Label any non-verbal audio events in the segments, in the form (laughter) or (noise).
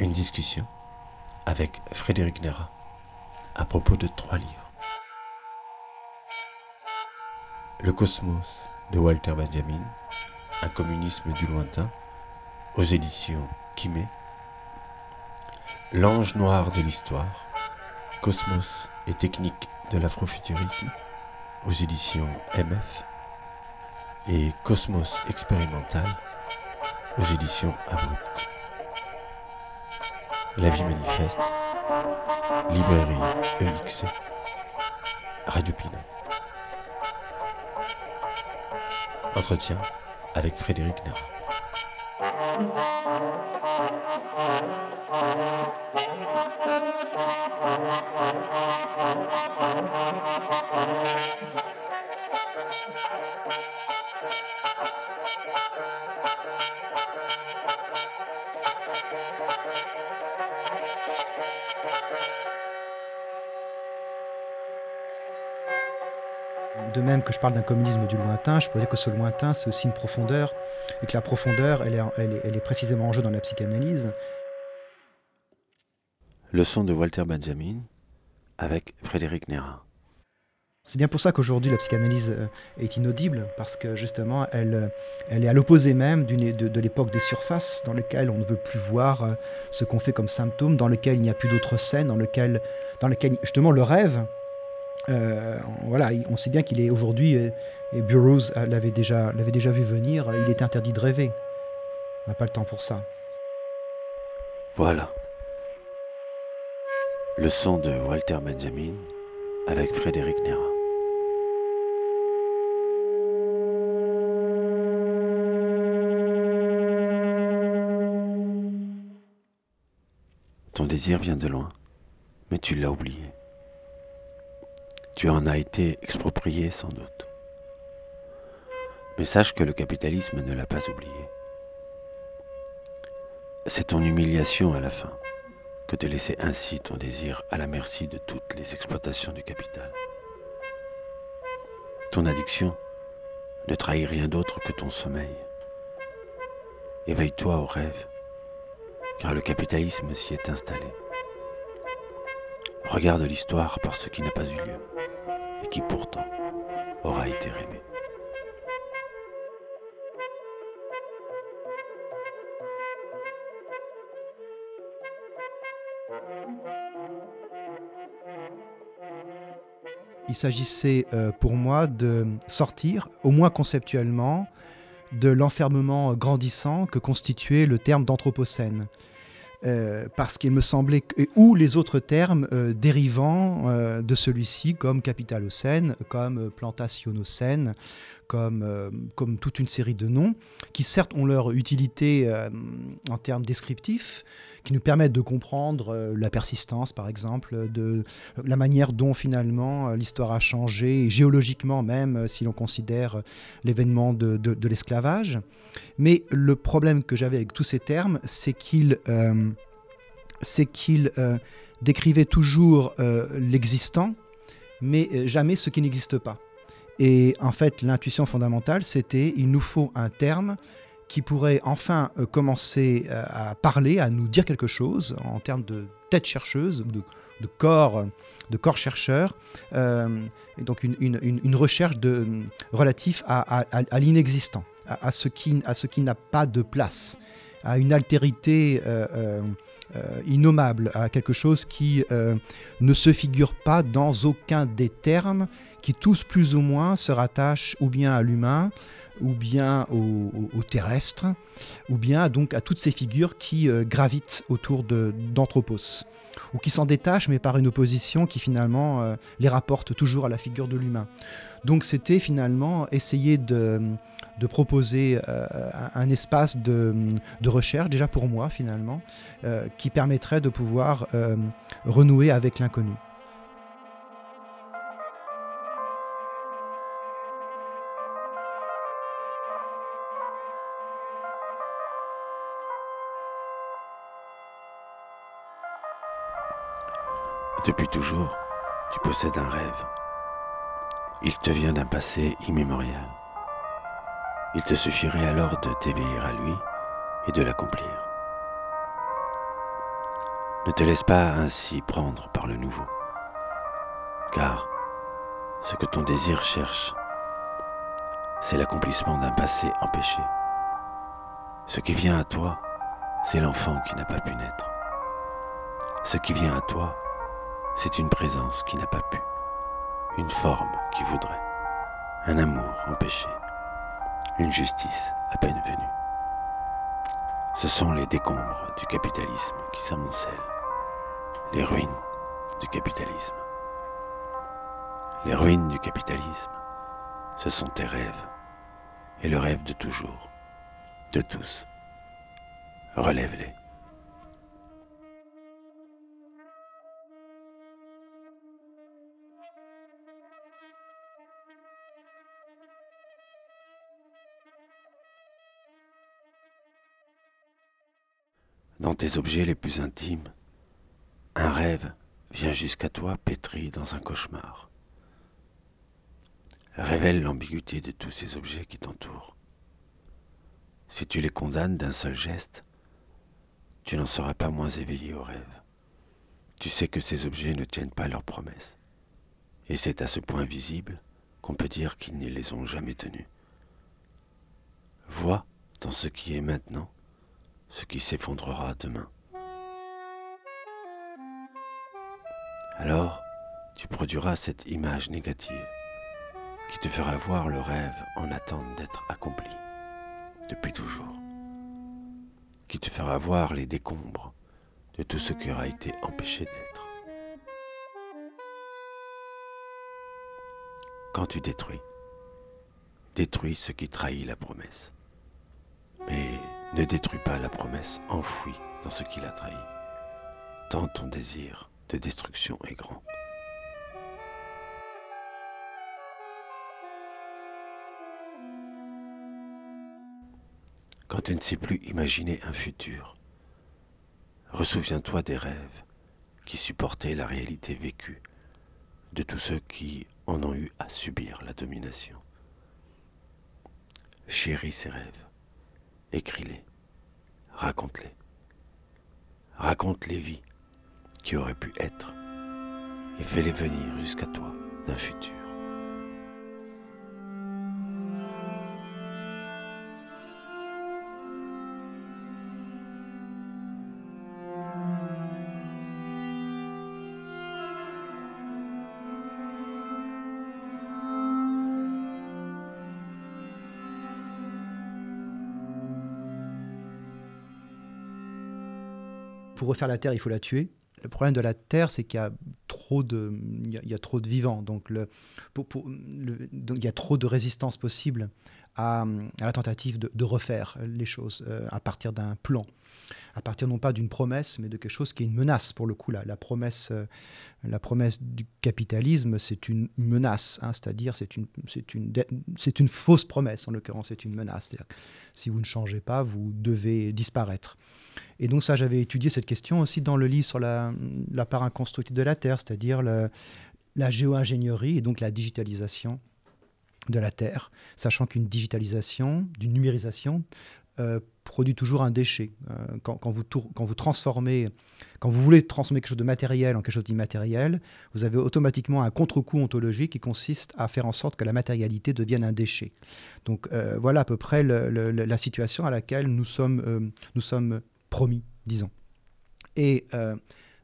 Une discussion avec Frédéric Nera à propos de trois livres. Le cosmos de Walter Benjamin, un communisme du lointain, aux éditions Kimé. L'ange noir de l'histoire, cosmos et technique de l'afrofuturisme, aux éditions MF. Et Cosmos expérimental, aux éditions Abruptes. La vie manifeste, librairie EXC, Radio Pinot. Entretien avec Frédéric Nera. De même que je parle d'un communisme du lointain, je pourrais dire que ce lointain, c'est aussi une profondeur, et que la profondeur, elle est, elle est- elle est précisément en jeu dans la psychanalyse. Leçon de Walter Benjamin avec Frédéric Nera. C'est bien pour ça qu'aujourd'hui la psychanalyse euh, est inaudible, parce que justement elle, euh, elle est à l'opposé même de, de l'époque des surfaces, dans lequel on ne veut plus voir euh, ce qu'on fait comme symptômes, dans lequel il n'y a plus d'autres scènes, dans lequel, dans lequel justement le rêve, euh, voilà, il- on sait bien qu'il est aujourd'hui, euh, et Burroughs euh, l'avait déjà, vu venir, il est interdit de rêver. On n'a pas le temps pour ça. Voilà. Leçon de Walter Benjamin avec Frédéric Nera. Ton désir vient de loin, mais tu l'as oublié. Tu en as été exproprié sans doute. Mais sache que le capitalisme ne l'a pas oublié. C'est ton humiliation à la fin que de laisser ainsi ton désir à la merci de toutes les exploitations du capital. Ton addiction ne trahit rien d'autre que ton sommeil. Éveille-toi au rêve, car le capitalisme s'y est installé. Regarde l'histoire par ce qui n'a pas eu lieu, et qui pourtant aura été rêvé. Il s'agissait euh, pour moi de sortir, au moins conceptuellement, de l'enfermement grandissant que constituait le terme d'anthropocène. Euh, parce qu'il me semblait que, ou les autres termes euh, dérivant euh, de celui-ci, comme capitalocène, comme plantationocène, comme, euh, comme toute une série de noms, qui certes ont leur utilité euh, en termes descriptifs, qui nous permettent de comprendre euh, la persistance, par exemple, de la manière dont finalement l'histoire a changé, géologiquement même, si l'on considère l'événement de, l'esclavage. Mais le problème que j'avais avec tous ces termes, c'est qu'ils c'est qu'ils, euh, décrivaient toujours l'existant, mais jamais ce qui n'existe pas. Et en fait, l'intuition fondamentale, c'était il nous faut un terme qui pourrait enfin euh, commencer euh, à parler, à nous dire quelque chose en termes de tête chercheuse, de, corps, de corps chercheur, euh, donc une, recherche relative à, l'inexistant, à, ce qui, n'a pas de place, à une altérité innommable, à quelque chose qui ne se figure pas dans aucun des termes qui tous plus ou moins se rattachent ou bien à l'humain, ou bien au, au- terrestre, ou bien donc à toutes ces figures qui euh, gravitent autour d'Anthropos, ou qui s'en détachent mais par une opposition qui finalement euh, les rapporte toujours à la figure de l'humain. Donc c'était finalement essayer de, proposer euh, un, espace de, recherche, déjà pour moi finalement, qui permettrait de pouvoir renouer avec l'inconnu. Depuis toujours, tu possèdes un rêve. Il te vient d'un passé immémorial. Il te suffirait alors de t'éveiller à lui et de l'accomplir. Ne te laisse pas ainsi prendre par le nouveau, car ce que ton désir cherche, c'est l'accomplissement d'un passé empêché. Ce qui vient à toi, c'est l'enfant qui n'a pas pu naître. Ce qui vient à toi, c'est une présence qui n'a pas pu, une forme qui voudrait, un amour empêché, une justice à peine venue. Ce sont les décombres du capitalisme qui s'amoncellent les ruines du capitalisme. Les ruines du capitalisme, ce sont tes rêves, et le rêve de toujours, de tous. Relève-les. Dans tes objets les plus intimes, un rêve vient jusqu'à toi pétri dans un cauchemar. Révèle l'ambiguïté de tous ces objets qui t'entourent. Si tu les condamnes d'un seul geste, tu n'en seras pas moins éveillé au rêve. Tu sais que ces objets ne tiennent pas leurs promesses. Et c'est à ce point visible qu'on peut dire qu'ils ne les ont jamais tenus. Vois dans ce qui est maintenant ce qui s'effondrera demain. alors tu produiras cette image négative qui te fera voir le rêve en attente d'être accompli depuis toujours, qui te fera voir les décombres de tout ce qui aura été empêché d'être. Quand tu détruis, détruis ce qui trahit la promesse. Mais ne détruis pas la promesse enfouie dans ce qui l'a trahi. Tant ton désir de destruction est grand. Quand tu ne sais plus imaginer un futur, ressouviens-toi des rêves qui supportaient la réalité vécue de tous ceux qui en ont eu à subir la domination. Chéris ces rêves, écris-les, raconte-les, raconte les vies qui auraient pu être. Et fais-les venir jusqu'à toi d'un futur. Pour refaire la Terre, il faut la tuer. Le problème de la Terre, c'est qu'il y a trop de, il y a, trop de vivants. Donc, il y a trop de résistance possible à, la tentative de, refaire les choses euh, à partir d'un plan, à partir non pas d'une promesse, mais de quelque chose qui est une menace pour le coup. La, la promesse, euh, la promesse du capitalisme, c'est une menace, hein, c'est-à-dire c'est une, une, une fausse promesse. En l'occurrence, c'est une menace. Si vous ne changez pas, vous devez disparaître. Et donc ça, j'avais étudié cette question aussi dans le livre sur la, part inconstructive de la Terre, c'est-à-dire la géo-ingénierie et donc la digitalisation de la Terre, sachant qu'une digitalisation, d'une numérisation, euh, produit toujours un déchet. Euh, quand, vous transformez, quand vous voulez transformer quelque chose de matériel en quelque chose d'immatériel, vous avez automatiquement un contre-coup ontologique qui consiste à faire en sorte que la matérialité devienne un déchet. Donc euh, voilà à peu près la situation à laquelle nous sommes promis, disons. Et euh,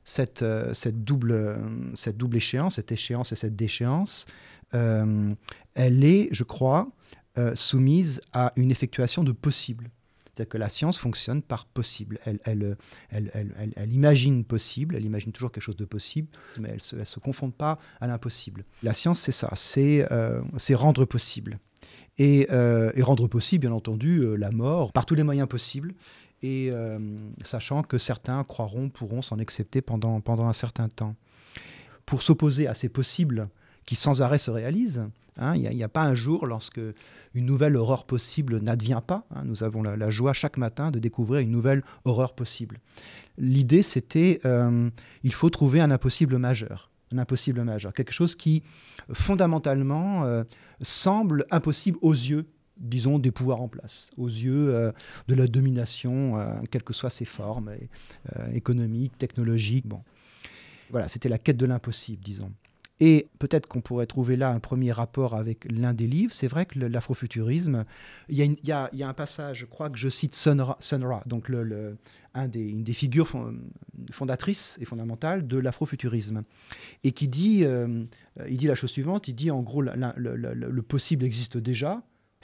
cette, euh, cette, double, cette double échéance, cette échéance et cette déchéance, euh, elle est, je crois, soumise à une effectuation de possible. C'est-à-dire que la science fonctionne par possible. Elle, elle, elle, elle, imagine possible, elle imagine toujours quelque chose de possible, mais elle ne se, se pas à l'impossible. La science, c'est ça, c'est rendre possible. Et, et, rendre possible, bien entendu, la mort par tous les moyens possibles et euh, sachant que certains croiront, pourront s'en accepter pendant, pendant un certain temps. Pour s'opposer à ces possibles qui sans arrêt se réalisent, hein, il n'y a, pas un jour lorsque une nouvelle horreur possible n'advient pas. Hein, nous avons la, joie chaque matin de découvrir une nouvelle horreur possible. L'idée, c'était euh, il faut trouver un impossible majeur. Un impossible majeur. Quelque chose qui, fondamentalement, euh, semble impossible aux yeux disons, des pouvoirs en place, aux yeux de la domination, quelles que soient ses formes, économiques, technologiques. Bon. Voilà, c'était la quête de l'impossible, disons. Et peut-être qu'on pourrait trouver là un premier rapport avec l'un des livres. C'est vrai que l'afrofuturisme, il y, a un passage, je crois que je cite Sun Ra, donc le, un des, une des figures fondatrices et fondamentales de l'afrofuturisme, et qui dit, euh, il dit la chose suivante, il dit en gros, le, possible existe déjà,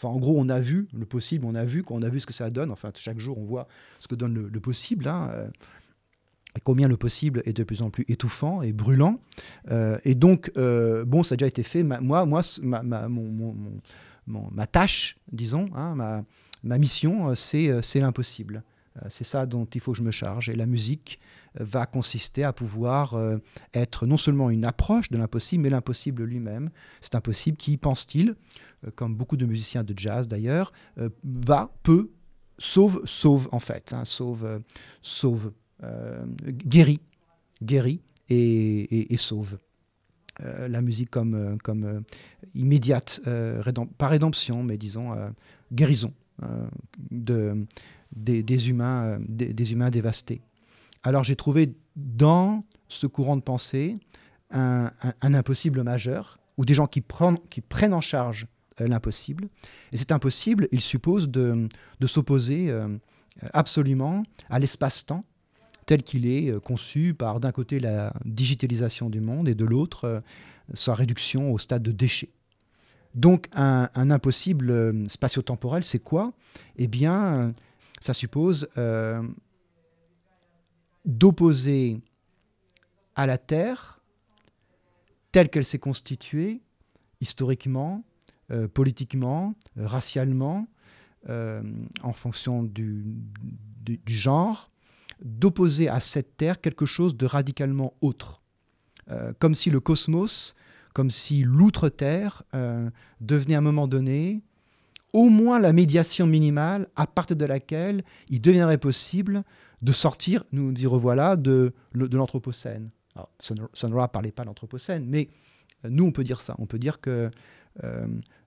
En gros, on a vu le possible, on a vu, on a vu ce que ça donne. Enfin, chaque jour, on voit ce que donne le, possible. Hein. Euh, combien le possible est de plus en plus étouffant et brûlant. Euh, et donc, euh, bon, ça a déjà été fait. moi, moi ma, ma, ma tâche, disons, hein, ma, ma, mission, c'est l'impossible. C'est ça dont il faut que je me charge. Et la musique va consister à pouvoir être non seulement une approche de l'impossible, mais l'impossible lui-même. C'est impossible qui, pense-t-il, comme beaucoup de musiciens de jazz d'ailleurs, va, peut, sauve, sauve en fait, hein, sauve, sauve euh, guérit, guérit et, sauve. Euh, la musique comme, euh, comme immédiate, pas rédemption, mais disons guérison de, des, humains, des, humains dévastés. Alors j'ai trouvé dans ce courant de pensée un, impossible majeur, ou des gens qui, prennent, qui prennent en charge l'impossible. Et cet impossible, il suppose de, s'opposer absolument à l'espace-temps tel qu'il est euh, conçu par d'un côté la digitalisation du monde et de l'autre euh, sa réduction au stade de déchet. Donc un, impossible euh, spatio-temporel, c'est quoi? Eh bien, ça suppose d'opposer à la Terre, telle qu'elle s'est constituée, historiquement, politiquement, racialement, en fonction du, du genre, d'opposer à cette Terre quelque chose de radicalement autre. Euh, comme si le cosmos, comme si l'outre-terre euh, devenait à un moment donné au moins la médiation minimale à partir de laquelle il deviendrait possible de sortir, nous dire voilà, de, l'Anthropocène. Sonra ne parlait pas d'Anthropocène, mais euh, nous on peut dire ça. On peut dire que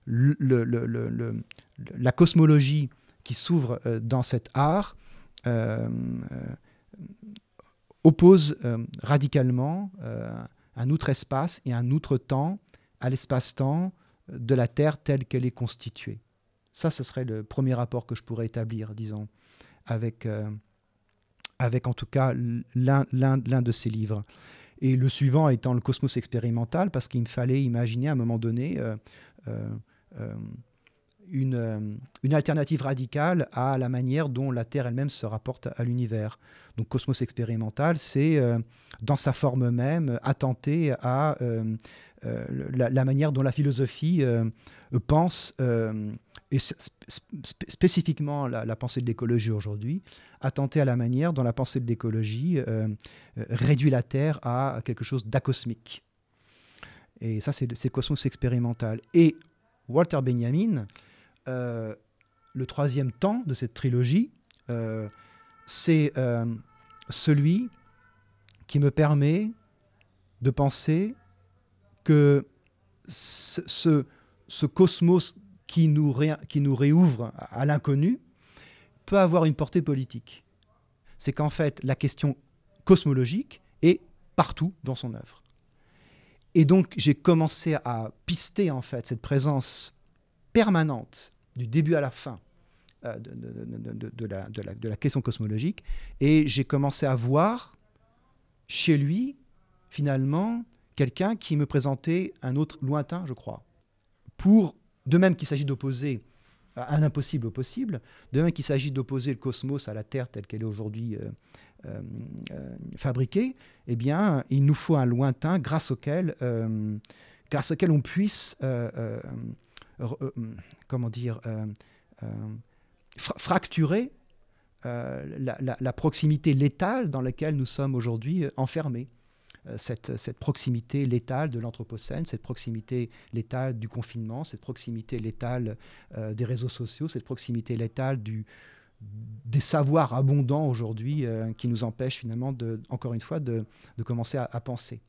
le, la cosmologie qui s'ouvre dans cet art oppose euh, radicalement euh, un outre espace et un outre temps à l'espace-temps de la Terre telle qu'elle est constituée. Ça, ce serait le premier rapport que je pourrais établir, disons, avec, euh, avec en tout cas l'un de ces livres. Et le suivant étant le cosmos expérimental, parce qu'il me fallait imaginer à un moment donné une, une, alternative radicale à la manière dont la Terre elle-même se rapporte à l'univers. Donc Cosmos expérimental, c'est euh, dans sa forme même attenter à euh, euh, la, manière dont la philosophie pense, et spécifiquement la, pensée de l'écologie aujourd'hui, attenter à la manière dont la pensée de l'écologie réduit la Terre à quelque chose d'acosmique. Et ça, c'est Cosmos expérimental. Et Walter Benjamin, le troisième temps de cette trilogie, c'est euh, celui qui me permet de penser que ce, cosmos qui nous, nous réouvre à l'inconnu peut avoir une portée politique. C'est qu'en fait, la question cosmologique est partout dans son œuvre. Et donc, j'ai commencé à pister en fait cette présence permanente du début à la fin euh, de, la, de, la, question cosmologique. Et j'ai commencé à voir chez lui, finalement, quelqu'un qui me présentait un autre lointain, je crois. Pour, de même qu'il s'agit d'opposer un impossible au possible, de même qu'il s'agit d'opposer le cosmos à la Terre telle qu'elle est aujourd'hui euh, euh, fabriquée, eh bien, il nous faut un lointain grâce auquel, grâce auquel on puisse, comment dire, fracturer euh, la, proximité létale dans laquelle nous sommes aujourd'hui euh, enfermés. Euh, cette, proximité létale de l'Anthropocène, cette proximité létale du confinement, cette proximité létale des réseaux sociaux, cette proximité létale des savoirs abondants aujourd'hui qui nous empêchent finalement, encore une fois, de commencer à penser.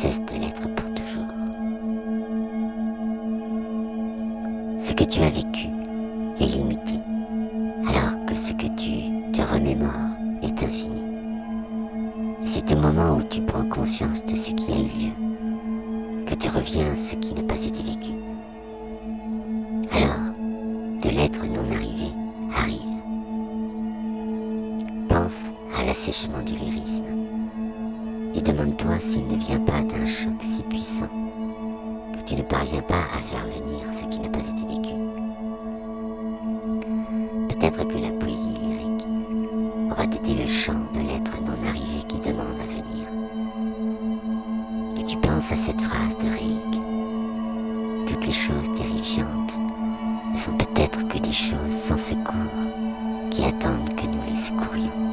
Cesse de l'être pour toujours. Ce que tu as vécu est limité, alors que ce que tu te remémores est infini. C'est au moment où tu prends conscience de ce qui a eu lieu que tu reviens à ce qui n'a pas été vécu. Alors, de l'être non arrivé arrive. Pense à l'assèchement du lyrisme et demande-toi s'il ne vient pas d'un choc si puissant que tu ne parviens pas à faire venir ce qui n'a pas été vécu. Peut-être que la poésie lyrique aura été le chant de l'être non arrivé qui demande à venir. Et tu penses à cette phrase de Rilke. Toutes les choses terrifiantes ne sont peut-être que des choses sans secours qui attendent que nous les secourions.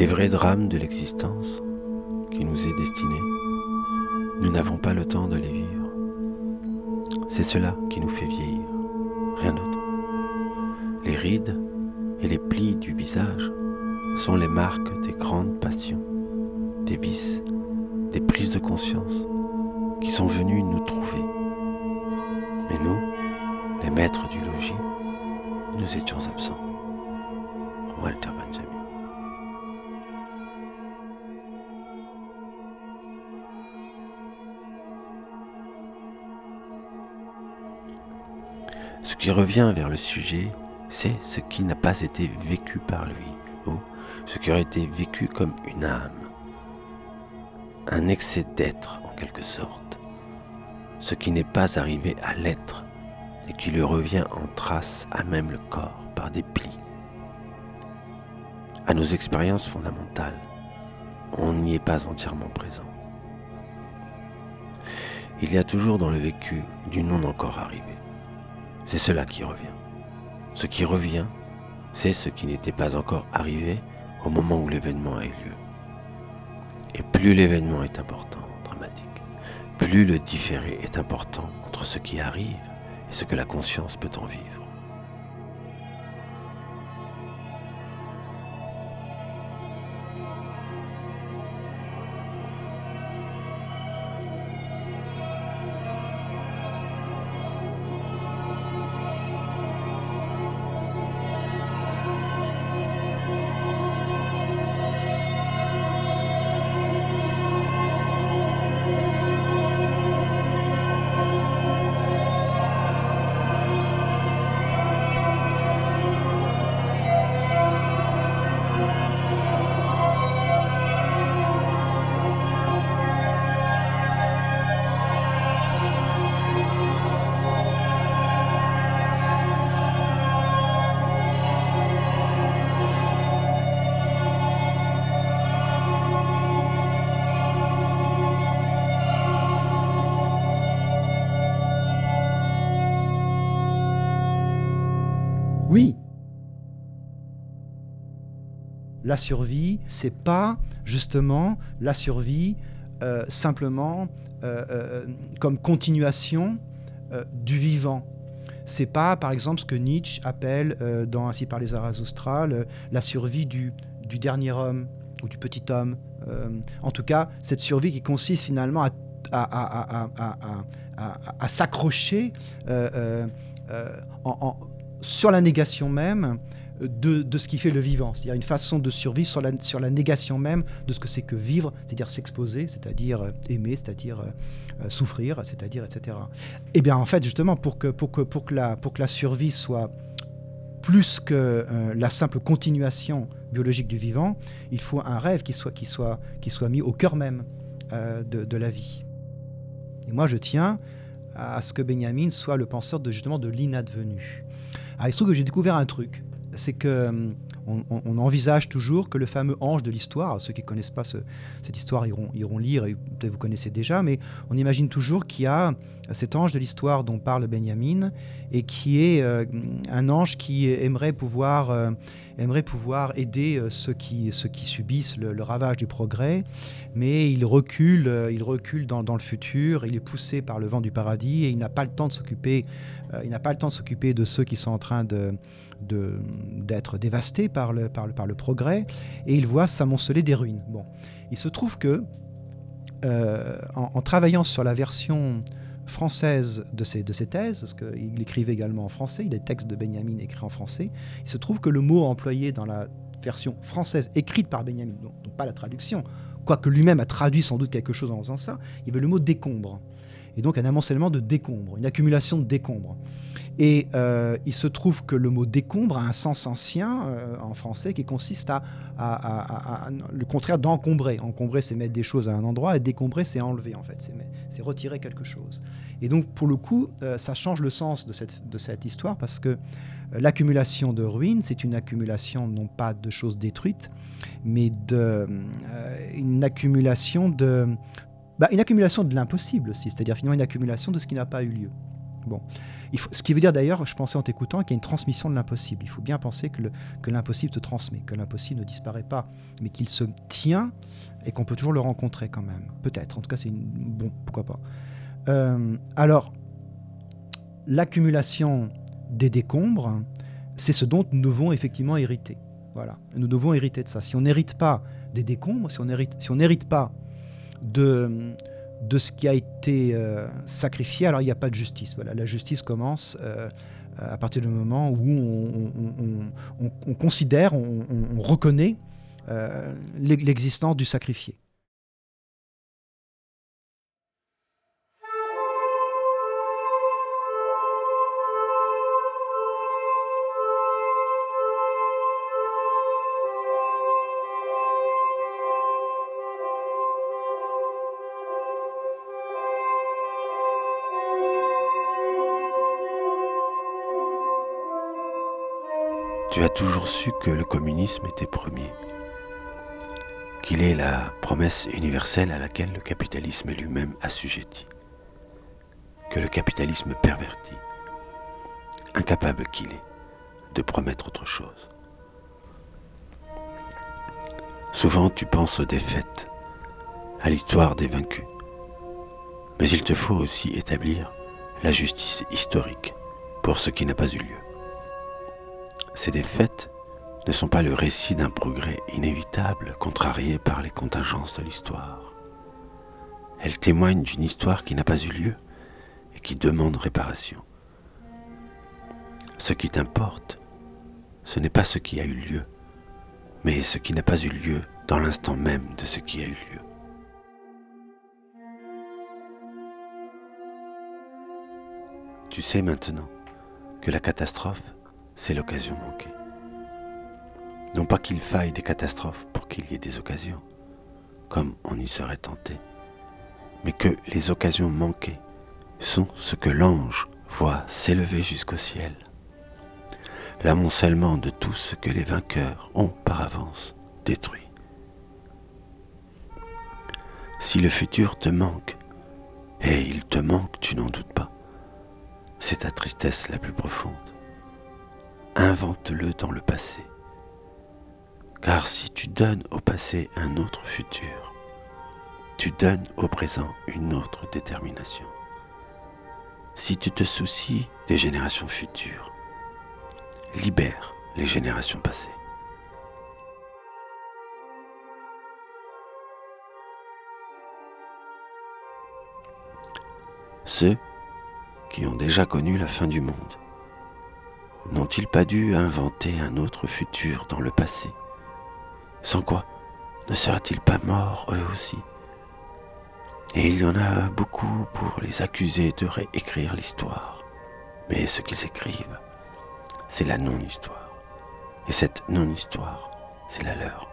Les vrais drames de l'existence qui nous est destiné, nous n'avons pas le temps de les vivre. C'est cela qui nous fait vieillir, rien d'autre. Les rides et les plis du visage sont les marques des grandes passions, des vices, des prises de conscience qui sont venues nous trouver. Mais nous, les maîtres du logis, nous étions absents. Walter revient vers le sujet, c'est ce qui n'a pas été vécu par lui, ou ce qui aurait été vécu comme une âme, un excès d'être en quelque sorte, ce qui n'est pas arrivé à l'être et qui lui revient en trace à même le corps par des plis. À nos expériences fondamentales, on n'y est pas entièrement présent. Il y a toujours dans le vécu du non encore arrivé. C'est cela qui revient. Ce qui revient, c'est ce qui n'était pas encore arrivé au moment où l'événement a eu lieu. Et plus l'événement est important, plus le différé est important entre ce qui arrive et ce que la conscience peut en vivre. La survie, c'est pas justement la survie euh, simplement euh, euh, comme continuation du vivant. C'est pas, par exemple, ce que Nietzsche appelle dans Ainsi par les Zarathustra la survie du, dernier homme ou du petit homme. en tout cas, cette survie qui consiste finalement à, s'accrocher sur la négation même de, ce qui fait le vivant, c'est-à-dire une façon de survie sur la, sur la négation même de ce que c'est que vivre, c'est-à-dire s'exposer, c'est-à-dire euh, aimer, c'est-à-dire euh, euh, souffrir, c'est-à-dire etc. Et eh bien en fait justement pour que, pour que, pour que, la, pour que la survie soit plus que la simple continuation biologique du vivant, il faut un rêve qui soit, qui soit, qui soit mis au cœur même de, de, la vie. Et moi je tiens à ce que Benjamin soit le penseur de, justement de l'inadvenu. Ah, il se trouve que j'ai découvert un truc. C'est que hum, on, envisage toujours que le fameux ange de l'histoire, ceux qui ne connaissent pas cette histoire iront, iront lire, et peut-être vous connaissez déjà, mais on imagine toujours qu'il y a cet ange de l'histoire dont parle Benjamin, et qui est euh, un ange qui aimerait pouvoir, euh, aimerait pouvoir aider euh, ceux qui, ceux qui subissent le, ravage du progrès, mais il recule, il recule dans, le futur, il est poussé par le vent du paradis, et il n'a pas le temps de s'occuper, il n'a pas le temps de s'occuper de ceux qui sont en train de d'être dévasté par le, par, le, par le progrès, et il voit s'amonceler des ruines. Bon. Il se trouve que, euh, en, travaillant sur la version française de ses, de ses thèses, parce qu'il écrivait également en français, il a des textes de Benjamin écrits en français, il se trouve que le mot employé dans la version française écrite par Benjamin, donc, pas la traduction, quoique lui-même a traduit sans doute quelque chose en faisant ça, il y avait le mot décombre. Et donc un amoncellement de décombres, une accumulation de décombres. Et euh, il se trouve que le mot décombre a un sens ancien euh, en français qui consiste à, le contraire d'encombrer. Encombrer, c'est mettre des choses à un endroit, et décombrer, c'est enlever en fait, c'est retirer quelque chose. Et donc pour le coup, euh, ça change le sens de cette, histoire parce que l'accumulation de ruines, c'est une accumulation non pas de choses détruites, mais de, une accumulation de, bah, une accumulation de l'impossible aussi, c'est-à-dire finalement une accumulation de ce qui n'a pas eu lieu. Bon ce qui veut dire d'ailleurs, je pensais en t'écoutant, qu'il y a une transmission de l'impossible. Il faut bien penser que l'impossible se transmet, que l'impossible ne disparaît pas, mais qu'il se tient et qu'on peut toujours le rencontrer quand même. Peut-être, en tout cas, c'est une... bon, pourquoi pas. Euh, alors, l'accumulation des décombres, c'est ce dont nous devons effectivement hériter. Voilà, nous devons hériter de ça. Si on n'hérite pas des décombres, si on n'hérite si pas de de ce qui a été euh, sacrifié, alors il n'y a pas de justice. Voilà, la justice commence euh, à partir du moment où on, considère, on, reconnaît euh, l'existence du sacrifié. Tu as toujours su que le communisme était premier, qu'il est la promesse universelle à laquelle le capitalisme est lui-même assujetti, que le capitalisme perverti, incapable qu'il est de promettre autre chose. Souvent tu penses aux défaites, à l'histoire des vaincus, Mais il te faut aussi établir la justice historique pour ce qui n'a pas eu lieu. Ces défaites ne sont pas le récit d'un progrès inévitable contrarié par les contingences de l'histoire. Elles témoignent d'une histoire qui n'a pas eu lieu et qui demande réparation. Ce qui t'importe, ce n'est pas ce qui a eu lieu, mais ce qui n'a pas eu lieu dans l'instant même de ce qui a eu lieu. Tu sais maintenant que la catastrophe, c'est l'occasion manquée. Non pas qu'il faille des catastrophes pour qu'il y ait des occasions, comme on y serait tenté, mais que les occasions manquées sont ce que l'ange voit s'élever jusqu'au ciel. L'amoncellement de tout ce que les vainqueurs ont par avance détruit. Si le futur te manque, et il te manque, tu n'en doutes pas, c'est ta tristesse la plus profonde. Invente-le dans le passé. Car si tu donnes au passé un autre futur, tu donnes au présent une autre détermination. Si tu te soucies des générations futures, libère les générations passées. Ceux qui ont déjà connu la fin du monde n'ont-ils pas dû inventer un autre futur dans le passé? Sans quoi ne seraient-ils pas morts eux aussi? Et il y en a beaucoup pour les accuser de réécrire l'histoire. Mais ce qu'ils écrivent, c'est la non-histoire. Et cette non-histoire, c'est la leur.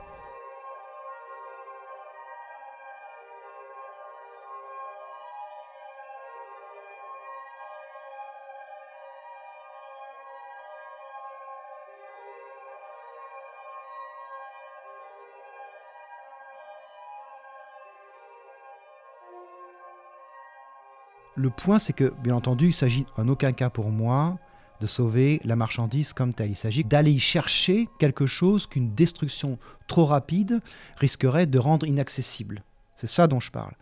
Le point, c'est que, bien entendu, il s'agit en aucun cas pour moi de sauver la marchandise comme telle. Il s'agit d'aller y chercher quelque chose qu'une destruction trop rapide risquerait de rendre inaccessible. C'est ça dont je parle.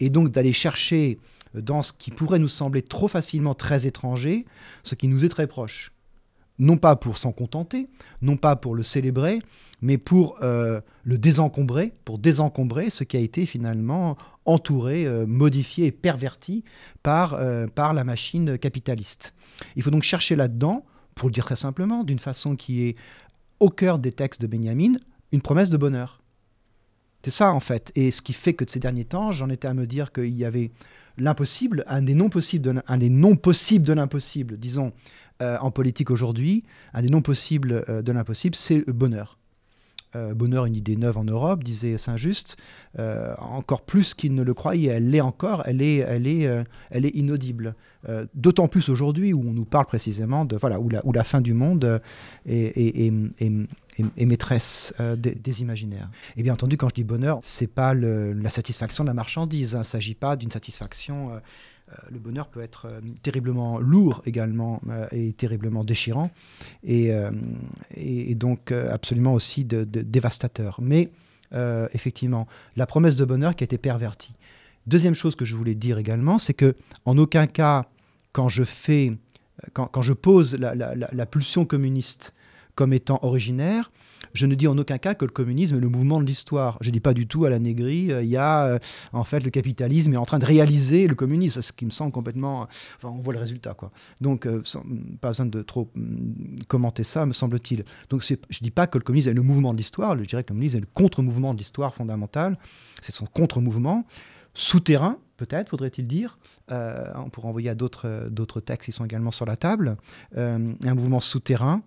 Et donc d'aller chercher dans ce qui pourrait nous sembler trop facilement très étranger, ce qui nous est très proche. Non pas pour s'en contenter, non pas pour le célébrer, mais pour euh, le désencombrer, pour désencombrer ce qui a été finalement entouré, euh, modifié et perverti par, euh, par la machine capitaliste. Il faut donc chercher là-dedans, pour le dire très simplement, d'une façon qui est au cœur des textes de Benjamin, une promesse de bonheur. C'est ça en fait. Et ce qui fait que de ces derniers temps, j'en étais à me dire qu'il y avait l'impossible, un des non possibles de, l'impossible, disons, en politique aujourd'hui, un des non possibles de l'impossible, c'est le bonheur. Euh, bonheur, une idée neuve en Europe, disait Saint-Just, euh, encore plus qu'il ne le croyait. Elle l'est encore, elle est, elle est, euh, elle est inaudible. D'autant plus aujourd'hui où on nous parle précisément de voilà où la, où la fin du monde est, est, maîtresse des, imaginaires. Et bien entendu, quand je dis bonheur, c'est pas la satisfaction de la marchandise. Hein. Il ne s'agit pas d'une satisfaction le bonheur peut être euh, terriblement lourd également euh, et terriblement déchirant et, donc absolument aussi dévastateur. Mais effectivement, la promesse de bonheur qui a été pervertie. Deuxième chose que je voulais dire également, c'est que en aucun cas, quand je fais, quand, je pose la, pulsion communiste comme étant originaire, je ne dis en aucun cas que le communisme est le mouvement de l'histoire. Je ne dis pas du tout à la négrie, euh, il y a euh, en fait le capitalisme est en train de réaliser le communisme, ce qui me semble complètement... Enfin, on voit le résultat, quoi. Donc, euh, pas besoin de trop mm, commenter ça, me semble-t-il. Donc, je ne dis pas que le communisme est le mouvement de l'histoire, je dirais que le communisme est le contre-mouvement de l'histoire fondamentale, c'est son contre-mouvement, souterrain, peut-être, faudrait-il dire, on pourrait envoyer à d'autres textes qui sont également sur la table, un mouvement souterrain,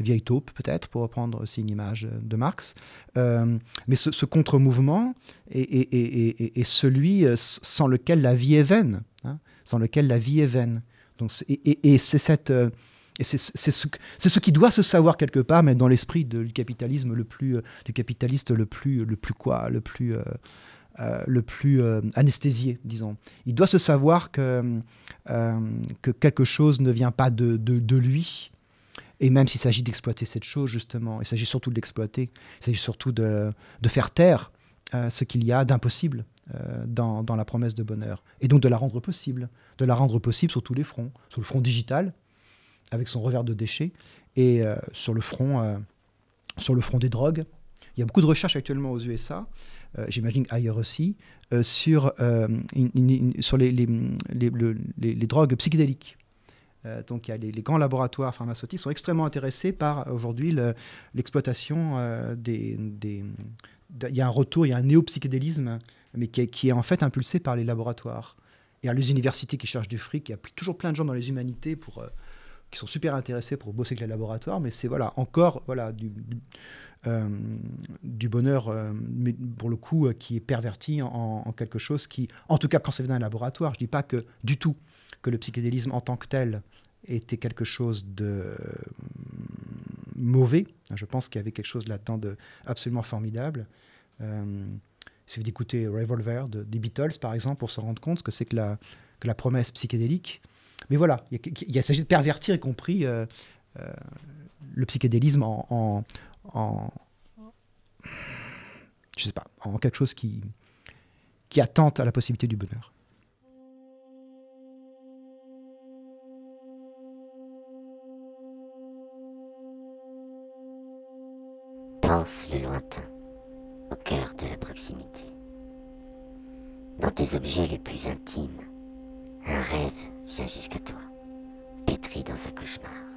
vieille taupe peut-être, pour reprendre aussi une image de Marx. Euh, mais ce, contre-mouvement est, celui euh, sans lequel la vie est vaine, hein, sans lequel la vie est vaine. Donc, et, c'est cette... Euh, c'est ce, ce, qui doit se savoir quelque part, mais dans l'esprit du capitalisme le plus, du capitaliste le plus, le plus quoi, le plus, le plus anesthésié, disons. Il doit se savoir que, que quelque chose ne vient pas de lui, et même s'il s'agit d'exploiter cette chose, justement, il s'agit surtout de l'exploiter, il s'agit surtout de, faire taire ce qu'il y a d'impossible dans, dans, la promesse de bonheur, et donc de la rendre possible, de la rendre possible sur tous les fronts, sur le front digital, avec son revers de déchets, et sur le front sur le front des drogues. Il y a beaucoup de recherches actuellement aux USA, euh, j'imagine ailleurs aussi, euh, sur, euh, sur les, les, les, drogues psychédéliques. Donc il y a les, grands laboratoires pharmaceutiques sont extrêmement intéressés par aujourd'hui l'exploitation des, des, Il y a un retour, il y a un néopsychédélisme, mais qui est, en fait impulsé par les laboratoires. Et à les universités qui cherchent du fric, il y a toujours plein de gens dans les humanités qui sont super intéressés pour bosser avec les laboratoires, mais c'est voilà, encore voilà, du, euh, bonheur, euh, mais pour le coup, euh, qui est perverti en, quelque chose qui, en tout cas quand c'est dans un laboratoire, je ne dis pas que du tout que le psychédélisme en tant que tel était quelque chose de mauvais. Je pense qu'il y avait quelque chose là-dedans de absolument formidable. si vous écoutez Revolver de, des Beatles, par exemple, pour se rendre compte que c'est que la, promesse psychédélique, mais voilà, il, il, s'agit de pervertir, y compris euh, euh, le psychédélisme en, je pas, en quelque chose qui, qui attente à la possibilité du bonheur. Le lointain, au cœur de la proximité. Dans tes objets les plus intimes, un rêve vient jusqu'à toi, pétri dans un cauchemar.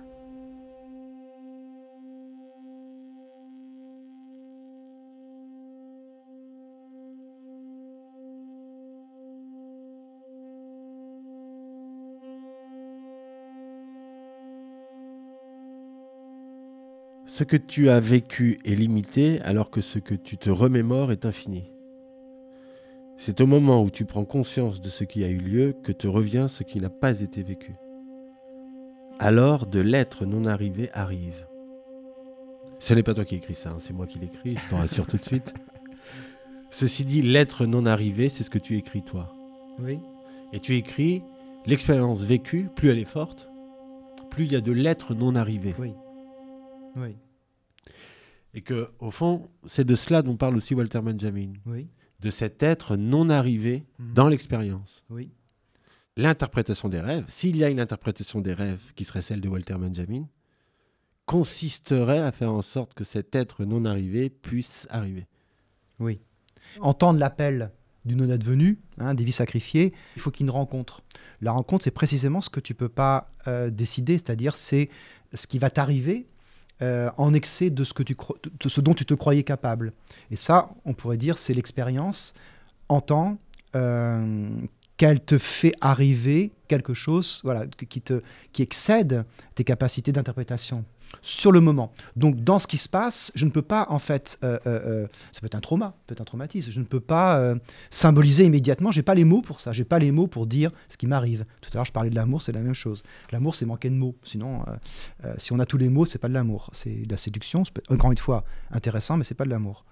Ce que tu as vécu est limité alors que ce que tu te remémores est infini. C'est au moment où tu prends conscience de ce qui a eu lieu que te revient ce qui n'a pas été vécu. Alors de l'être non arrivé arrive. Ce n'est pas toi qui écris ça, hein, c'est moi qui l'écris, je t'en rassure tout de suite. (laughs) Ceci dit, l'être non arrivé, c'est ce que tu écris toi. Oui. Et tu écris l'expérience vécue, plus elle est forte, plus il y a de l'être non arrivé. Oui. Oui. Et que, au fond, c'est de cela dont parle aussi Walter Benjamin. Oui de cet être non arrivé mhm. dans l'expérience. Oui. L'interprétation des rêves, s'il y a une interprétation des rêves qui serait celle de Walter Benjamin, consisterait à faire en sorte que cet être non arrivé puisse arriver. Oui. Entendre l'appel du non advenu, hein, des vies sacrifiées, il faut qu'il y ait une rencontre. La rencontre, c'est précisément ce que tu peux pas euh, décider, c'est-à-dire c'est ce qui va t'arriver euh, en excès de ce, que tu de ce dont tu te croyais capable. Et ça, on pourrait dire, c'est l'expérience en tant euh, qu'elle te fait arriver quelque chose voilà, qui, te, qui excède tes capacités d'interprétation sur le moment. Donc, dans ce qui se passe, je ne peux pas, en fait, euh, euh, euh, ça peut être un trauma, peut être un traumatisme, je ne peux pas symboliser immédiatement, j'ai pas les mots pour ça, j'ai pas les mots pour dire ce qui m'arrive. Tout à l'heure, je parlais de l'amour, c'est la même chose. L'amour, c'est manquer de mots. Sinon, si on a tous les mots, c'est pas de l'amour, c'est de la séduction, c'est encore une fois intéressant, mais c'est pas de l'amour.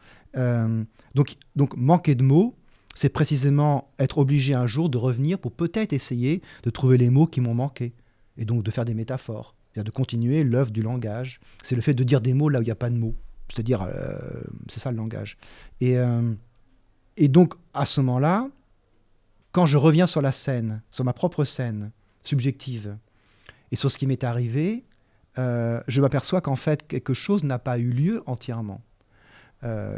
donc, donc, manquer de mots, c'est précisément être obligé un jour de revenir pour peut-être essayer de trouver les mots qui m'ont manqué, et donc de faire des métaphores de continuer l'œuvre du langage. C'est le fait de dire des mots là où il n'y a pas de mots. C'est-à-dire, euh, c'est ça le langage. Et, euh, et donc, à ce moment-là, quand je reviens sur la scène, sur ma propre scène subjective, et sur ce qui m'est arrivé, euh, je m'aperçois qu'en fait, quelque chose n'a pas eu lieu entièrement.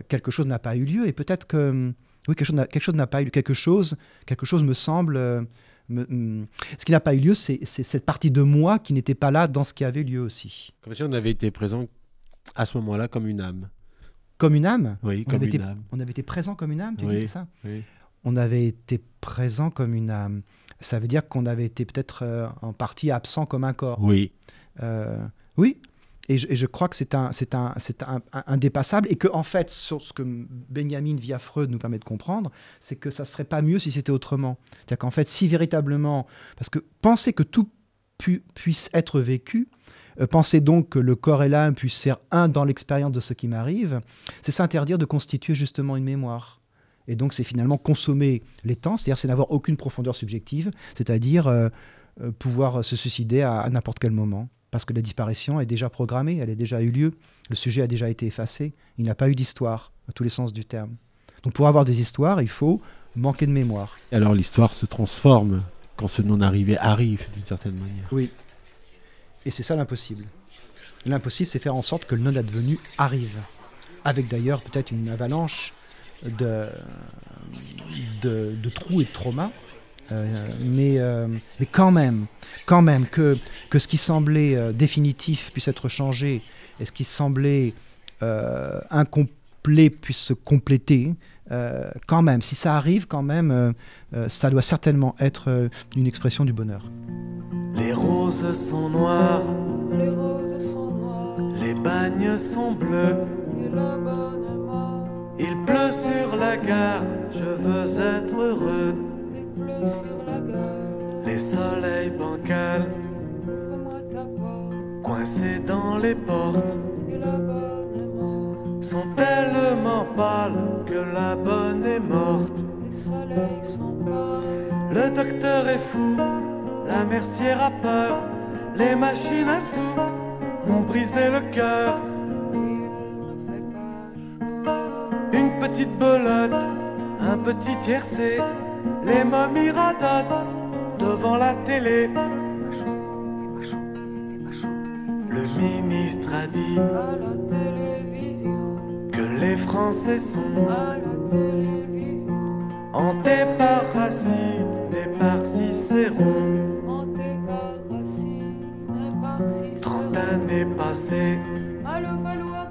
quelque chose n'a pas eu lieu, et peut-être que oui, quelque chose n'a pas eu lieu. Quelque chose, quelque chose me semble ce qui n'a pas eu lieu, c'est cette partie de moi qui n'était pas là dans ce qui avait lieu aussi. Comme si on avait été présent à ce moment-là comme une âme. Comme une âme? Oui, on comme une été, âme. On avait été présent comme une âme, tu oui, dis ça? oui. On avait été présent comme une âme. Ça veut dire qu'on avait été peut-être euh, en partie absent comme un corps. Oui. Euh, oui, et je, crois que c'est un, c'est un, c'est un, indépassable et que en fait, sur ce que Benjamin via Freud nous permet de comprendre, c'est que ça serait pas mieux si c'était autrement. C'est-à-dire qu'en fait, si véritablement, parce que penser que tout puisse être vécu, euh, penser donc que le corps et l'âme puissent faire un dans l'expérience de ce qui m'arrive, c'est s'interdire de constituer justement une mémoire. Et donc, c'est finalement consommer les temps, c'est-à-dire c'est n'avoir aucune profondeur subjective, c'est-à-dire euh, euh, pouvoir se suicider à n'importe quel moment parce que la disparition est déjà programmée, elle a déjà eu lieu, le sujet a déjà été effacé, il n'a pas eu d'histoire, à tous les sens du terme. Donc pour avoir des histoires, il faut manquer de mémoire. Alors l'histoire se transforme quand ce non-arrivé arrive d'une certaine manière. Oui. Et c'est ça l'impossible. L'impossible, c'est faire en sorte que le non-advenu arrive. Avec d'ailleurs peut-être une avalanche de, de, de trous et de traumas. Euh, mais, euh, mais quand même, quand même, que, que ce qui semblait euh, définitif puisse être changé et ce qui semblait incomplet puisse se compléter, quand même, si ça arrive, quand même, ça doit certainement être une expression du bonheur. Les roses sont noires, les roses sont noires, les bagnes sont bleus, il pleut sur la gare, je veux être heureux. Les soleils bancals, coincés dans les portes, sont tellement pâles que la bonne est morte. Le docteur est fou, la mercière a peur, les machines à sous m'ont brisé le cœur. Une petite belote, un petit tiercé les momies radotent devant la télé. Le ministre a dit à la télévision que les Français sont à la télévision hantés par Racine et par Cicéron. Hantés par Racine et par Cicéron. Trente années passées à le falloir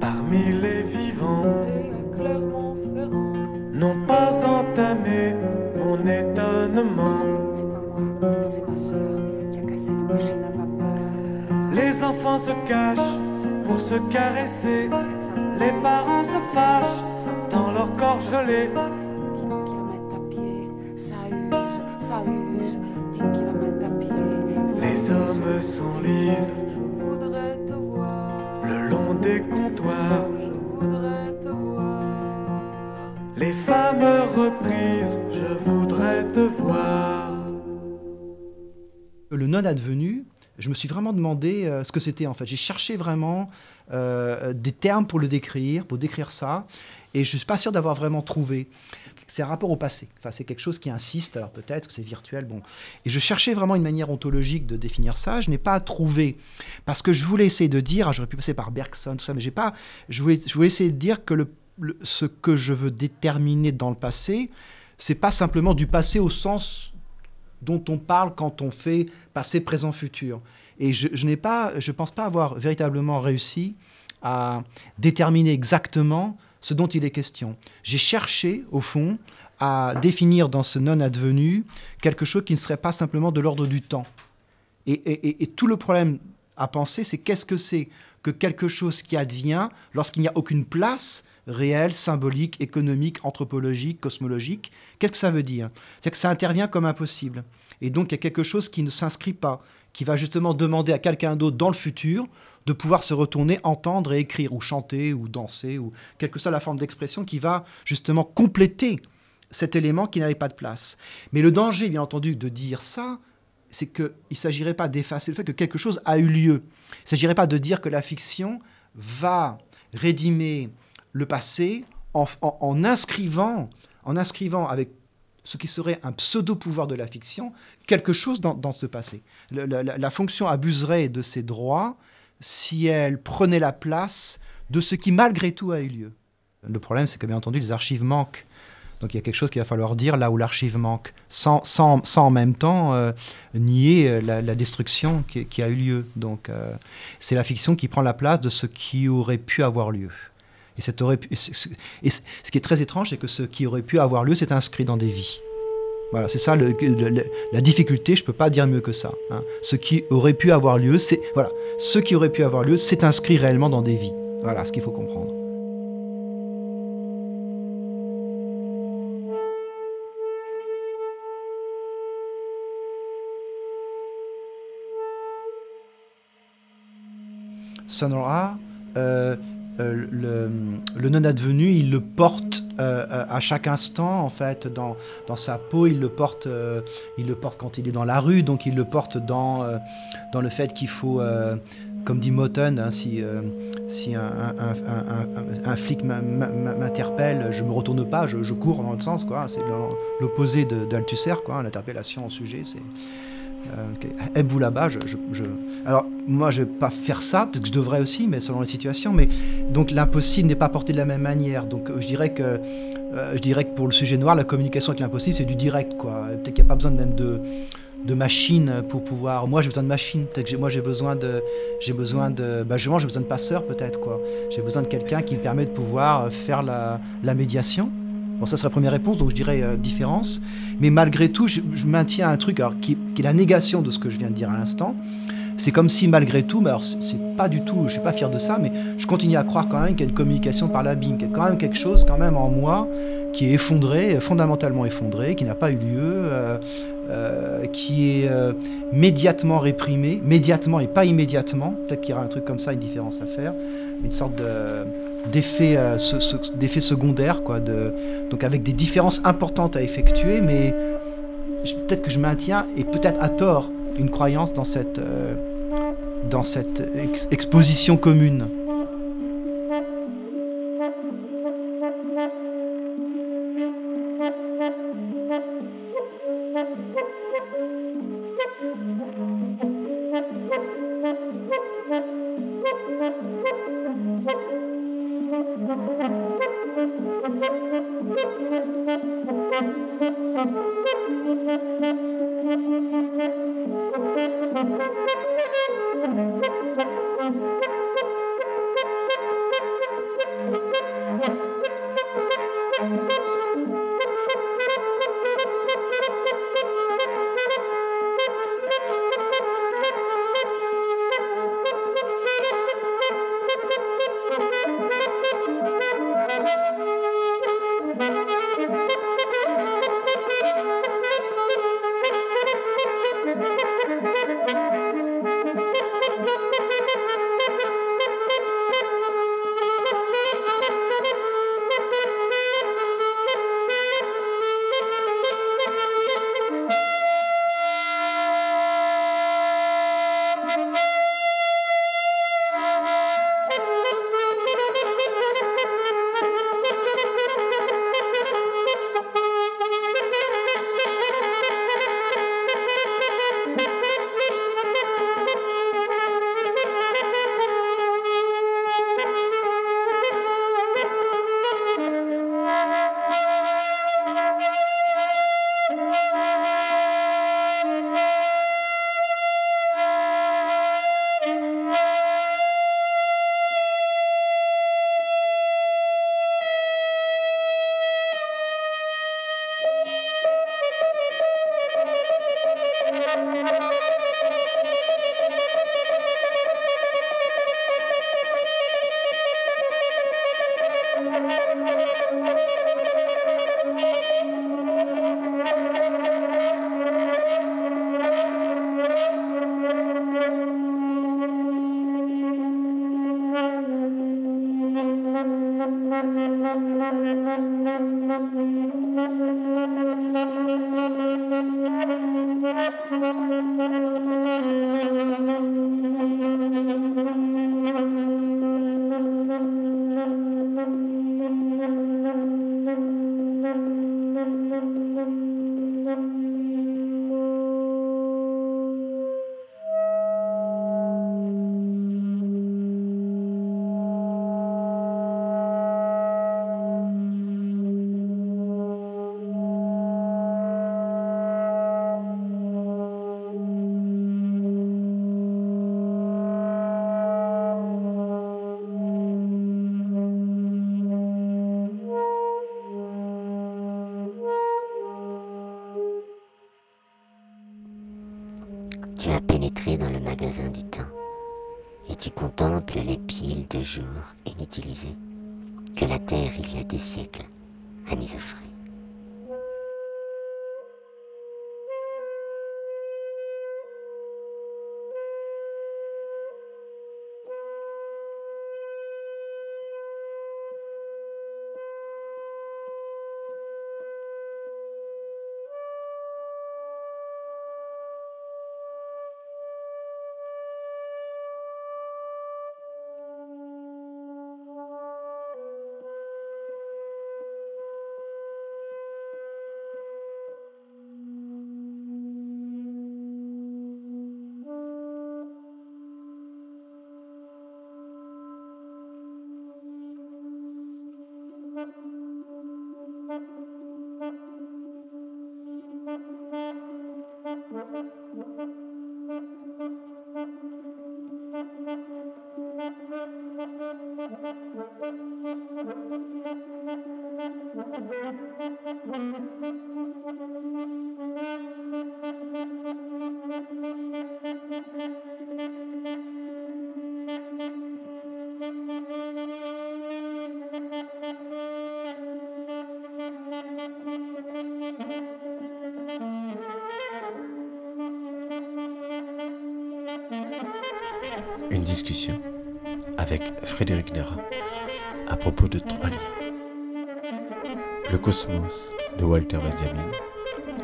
parmi les vivants n'ont pas entamé mon étonnement. C'est pas moi, c'est ma soeur qui a cassé la machine à vapeur. Les enfants se cachent pour se caresser. Les parents se fâchent dans leur corps gelé. 10 km à pied, ça use, ça use. 10 km à pied. Les hommes s'enlisent. Je voudrais te voir. Le long des comptoirs. Reprises, je voudrais te voir. Le non advenu, je me suis vraiment demandé euh, ce que c'était en fait. J'ai cherché vraiment euh, des termes pour le décrire, pour décrire ça, et je ne suis pas sûr d'avoir vraiment trouvé. C'est un rapport au passé. Enfin, c'est quelque chose qui insiste, alors peut-être que c'est virtuel, bon. Et je cherchais vraiment une manière ontologique de définir ça. Je n'ai pas trouvé. Parce que je voulais essayer de dire, ah, j'aurais pu passer par Bergson, tout ça, mais j'ai pas. Voulais, je voulais essayer de dire que le ce que je veux déterminer dans le passé, c'est pas simplement du passé au sens dont on parle quand on fait passé, présent, futur. Et je, n'ai pas, je pense pas avoir véritablement réussi à déterminer exactement ce dont il est question. J'ai cherché, au fond, à définir dans ce non-advenu quelque chose qui ne serait pas simplement de l'ordre du temps. Et, tout le problème à penser, c'est qu'est-ce que c'est que quelque chose qui advient lorsqu'il n'y a aucune place réel, symbolique, économique, anthropologique, cosmologique. Qu'est-ce que ça veut dire? C'est que ça intervient comme impossible. Et donc il y a quelque chose qui ne s'inscrit pas, qui va justement demander à quelqu'un d'autre dans le futur de pouvoir se retourner, entendre et écrire, ou chanter, ou danser, ou quelle que soit la forme d'expression qui va justement compléter cet élément qui n'avait pas de place. Mais le danger, bien entendu, de dire ça, c'est qu'il ne s'agirait pas d'effacer le fait que quelque chose a eu lieu. Il ne s'agirait pas de dire que la fiction va rédimer le passé en, inscrivant, en inscrivant avec ce qui serait un pseudo-pouvoir de la fiction, quelque chose dans, ce passé. la, fonction abuserait de ses droits si elle prenait la place de ce qui malgré tout a eu lieu. Le problème, c'est que bien entendu, les archives manquent. Donc il y a quelque chose qu'il va falloir dire là où l'archive manque, sans, sans, sans, en même temps euh, nier euh, la, destruction qui, a eu lieu. Donc euh, c'est la fiction qui prend la place de ce qui aurait pu avoir lieu. Et, ce qui est très étrange, c'est que ce qui aurait pu avoir lieu, c'est inscrit dans des vies. Voilà, c'est ça la difficulté, je ne peux pas dire mieux que ça. Hein. Ce qui aurait pu avoir lieu, c'est voilà, ce qui aurait pu avoir lieu, c'est inscrit réellement dans des vies. Voilà ce qu'il faut comprendre. Sonora, euh, euh, le, non-advenu, il le porte euh, à chaque instant, en fait, dans, dans sa peau. Il le, porte, euh, il le porte quand il est dans la rue, donc il le porte dans, dans le fait qu'il faut, comme dit Motten, hein, si, si un, flic m'interpelle, je me retourne pas, je, cours dans l'autre sens. quoi. C'est l'opposé d'Althusser. quoi. L'interpellation au sujet, c'est euh, ok. Êtes-vous là-bas je- Alors, moi, je vais pas faire ça, peut-être que je devrais aussi, mais selon les situations. Mais donc, l'impossible n'est pas porté de la même manière. Donc, euh, je dirais que, euh, je dirais que pour le sujet noir, la communication avec l'impossible, c'est du direct. quoi. Peut-être qu'il n'y a pas besoin même de, de machine pour pouvoir. Moi, j'ai besoin de machine. Peut-être que moi, j'ai besoin de, j'ai besoin de, bah, j'ai besoin de passeur, peut-être quoi. J'ai besoin de quelqu'un qui me permet de pouvoir euh, faire la, la médiation. Bon, ça serait la première réponse, donc je dirais différence. Mais malgré tout, je, maintiens un truc qui, qui est la négation de ce que je viens de dire à l'instant. C'est comme si malgré tout, mais alors c'est pas du tout, je suis pas fier de ça, mais je continue à croire quand même qu'il y a une communication par l'abîme, qu'il y a quand même quelque chose quand même en moi qui est effondré, fondamentalement effondré, qui n'a pas eu lieu, euh, euh, qui est euh, médiatement réprimé, médiatement et pas immédiatement. Peut-être qu'il y aura un truc comme ça, une différence à faire, une sorte de d'effet euh, quoi, donc avec des différences importantes à effectuer, mais peut-être que je maintiens, et peut-être à tort, une croyance dans cette, euh, exposition commune. Du temps et tu contemples les piles de jours inutilisés que la Terre, il y a des siècles, a mis au frais. Thank you. Discussion avec Frédéric Nera à propos de trois livres. Le cosmos de Walter Benjamin,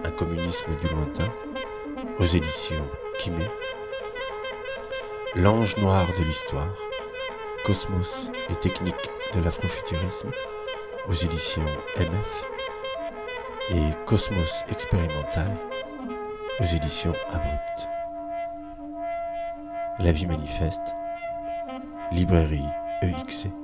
un communisme du lointain, aux éditions Kimé. L'ange noir de l'histoire, cosmos et technique de l'afrofuturisme, aux éditions MF. Et Cosmos expérimental, aux éditions Abruptes. La vie manifeste, librairie EXC.